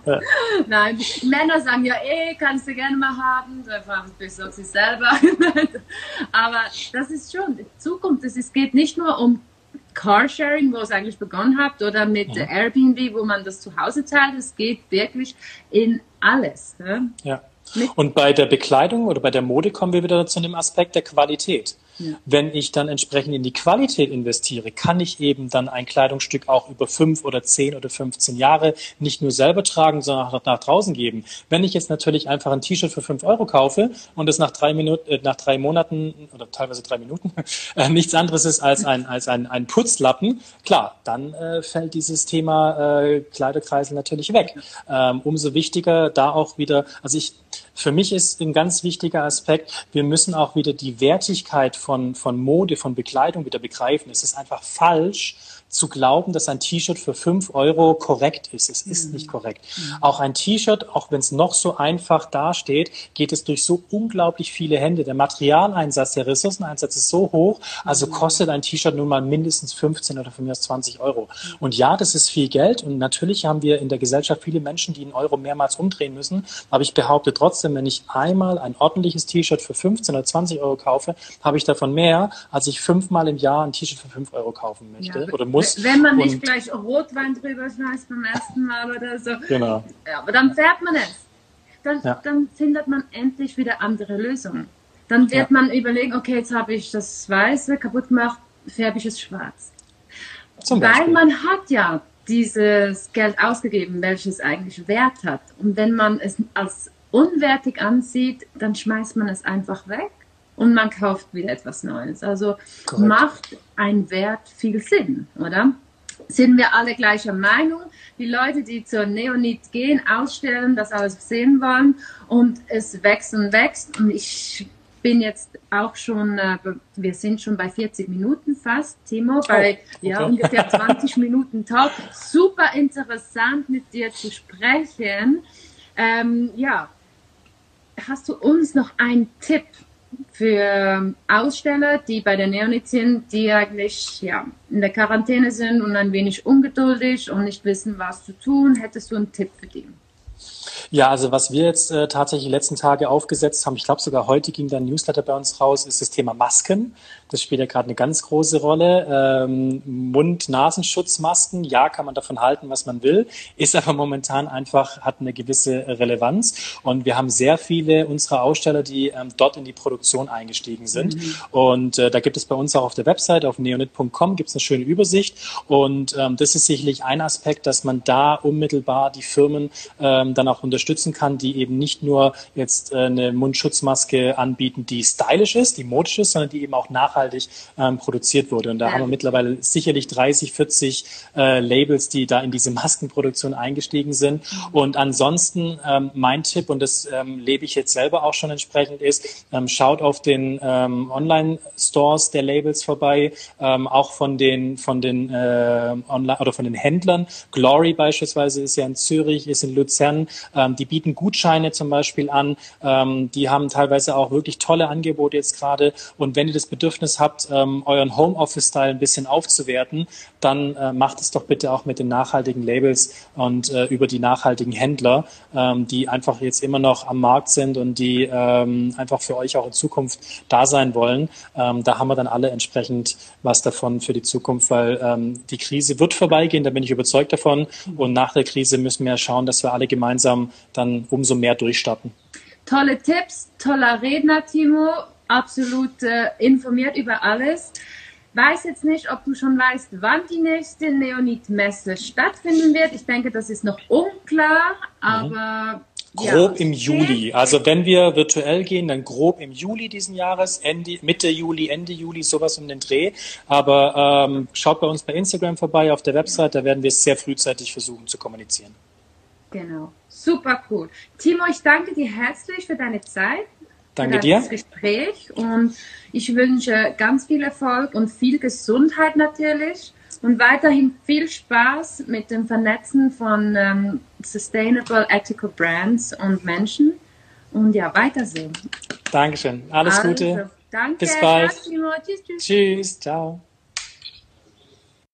[SPEAKER 2] Ja. Nein, Männer sagen ja, eh, kannst du gerne mal haben, bis auf sich selber. Aber das ist schon Zukunft. Es geht nicht nur um Carsharing, wo es eigentlich begonnen hat, oder mit mhm. Airbnb, wo man das zu Hause zahlt. Es geht wirklich in alles.
[SPEAKER 3] Ne? Ja. Und bei der Bekleidung oder bei der Mode kommen wir wieder zu dem Aspekt der Qualität. Wenn ich dann entsprechend in die Qualität investiere, kann ich eben dann ein Kleidungsstück auch über fünf oder zehn oder 15 Jahre nicht nur selber tragen, sondern auch nach draußen geben. Wenn ich jetzt natürlich einfach ein T-Shirt für fünf Euro kaufe und es nach drei Minuten, äh, nach drei Monaten oder teilweise drei Minuten äh, nichts anderes ist als ein, als ein, ein Putzlappen, klar, dann äh, fällt dieses Thema äh, Kleiderkreisel natürlich weg. Ähm, umso wichtiger da auch wieder, also ich, für mich ist ein ganz wichtiger Aspekt, wir müssen auch wieder die Wertigkeit von, von Mode, von Bekleidung wieder begreifen. Es ist einfach falsch, zu glauben, dass ein T-Shirt für fünf Euro korrekt ist. Es ist mhm. nicht korrekt. Mhm. Auch ein T-Shirt, auch wenn es noch so einfach dasteht, geht es durch so unglaublich viele Hände. Der Materialeinsatz, der Ressourceneinsatz ist so hoch, also mhm. kostet ein T-Shirt nun mal mindestens 15 oder von mir aus 20 Euro. Und ja, das ist viel Geld und natürlich haben wir in der Gesellschaft viele Menschen, die einen Euro mehrmals umdrehen müssen. Aber ich behaupte trotzdem, wenn ich einmal ein ordentliches T-Shirt für 15 oder 20 Euro kaufe, habe ich davon mehr, als ich fünfmal im Jahr ein T-Shirt für fünf Euro kaufen möchte ja, oder muss.
[SPEAKER 2] Wenn man nicht gleich Rotwein drüber schmeißt beim ersten Mal oder so.
[SPEAKER 3] Genau.
[SPEAKER 2] Ja, aber dann fährt man es. Dann, ja. dann findet man endlich wieder andere Lösungen. Dann wird man überlegen, okay, jetzt habe ich das Weiße kaputt gemacht, färbe ich es schwarz. Zum Weil man hat ja dieses Geld ausgegeben, welches eigentlich Wert hat. Und wenn man es als unwertig ansieht, dann schmeißt man es einfach weg und man kauft wieder etwas Neues. Also Correct. macht ein Wert viel Sinn, oder? Sind wir alle gleicher Meinung? Die Leute, die zur Neonit gehen, ausstellen, das alles sehen wollen und es wächst und wächst und ich bin jetzt auch schon, äh, wir sind schon bei 40 Minuten fast, Timo, bei oh, okay. ja, ungefähr 20 Minuten Talk. Super interessant mit dir zu sprechen. Ähm, ja, hast du uns noch einen Tipp für Aussteller, die bei der Neonit sind, die eigentlich ja, in der Quarantäne sind und ein wenig ungeduldig und nicht wissen, was zu tun? Hättest du einen Tipp für die?
[SPEAKER 3] Ja, also was wir jetzt äh, tatsächlich die letzten Tage aufgesetzt haben, ich glaube sogar heute ging da ein Newsletter bei uns raus, ist das Thema Masken. Das spielt ja gerade eine ganz große Rolle. Ähm, Mund-Nasenschutzmasken, ja, kann man davon halten, was man will, ist aber momentan einfach, hat eine gewisse Relevanz. Und wir haben sehr viele unserer Aussteller, die ähm, dort in die Produktion eingestiegen sind. Mhm. Und äh, da gibt es bei uns auch auf der Website, auf neonit.com, gibt es eine schöne Übersicht. Und ähm, das ist sicherlich ein Aspekt, dass man da unmittelbar die Firmen ähm, dann auch unterstützen kann, die eben nicht nur jetzt äh, eine Mundschutzmaske anbieten, die stylisch ist, die modisch ist, sondern die eben auch nachhaltig ähm, produziert wurde. Und da ja. haben wir mittlerweile sicherlich 30, 40 äh, Labels, die da in diese Maskenproduktion eingestiegen sind. Mhm. Und ansonsten ähm, mein Tipp, und das ähm, lebe ich jetzt selber auch schon entsprechend, ist, ähm, schaut auf den ähm, Online-Stores der Labels vorbei, ähm, auch von den von den äh, Online oder von den Händlern. Glory beispielsweise ist ja in Zürich, ist in Luzern. Ähm, die bieten Gutscheine zum Beispiel an. Ähm, die haben teilweise auch wirklich tolle Angebote jetzt gerade. Und wenn ihr das Bedürfnis habt, ähm, euren Homeoffice-Style ein bisschen aufzuwerten, dann äh, macht es doch bitte auch mit den nachhaltigen Labels und äh, über die nachhaltigen Händler, ähm, die einfach jetzt immer noch am Markt sind und die ähm, einfach für euch auch in Zukunft da sein wollen. Ähm, da haben wir dann alle entsprechend was davon für die Zukunft, weil die Krise wird vorbeigehen, da bin ich überzeugt davon. Und nach der Krise müssen wir schauen, dass wir alle gemeinsam dann umso mehr durchstarten.
[SPEAKER 2] Tolle Tipps, toller Redner, Timo absolut äh, informiert über alles. Weiß jetzt nicht, ob du schon weißt, wann die nächste Neonit-Messe stattfinden wird. Ich denke, das ist noch unklar, aber. Mhm.
[SPEAKER 3] Grob ja, im Juli. Also wenn wir virtuell gehen, dann grob im Juli diesen Jahres, Ende, Mitte Juli, Ende Juli, sowas um den Dreh. Aber ähm, schaut bei uns bei Instagram vorbei auf der Website, da werden wir es sehr frühzeitig versuchen zu kommunizieren.
[SPEAKER 2] Genau, super cool. Timo, ich danke dir herzlich für deine Zeit.
[SPEAKER 3] Danke dir.
[SPEAKER 2] Das Gespräch und ich wünsche ganz viel Erfolg und viel Gesundheit natürlich und weiterhin viel Spaß mit dem Vernetzen von ähm, Sustainable Ethical Brands und Menschen und ja, weitersehen.
[SPEAKER 3] Dankeschön. Alles also, Gute.
[SPEAKER 2] Danke.
[SPEAKER 3] Bis bald. Tschüss, tschüss. Tschüss. Ciao.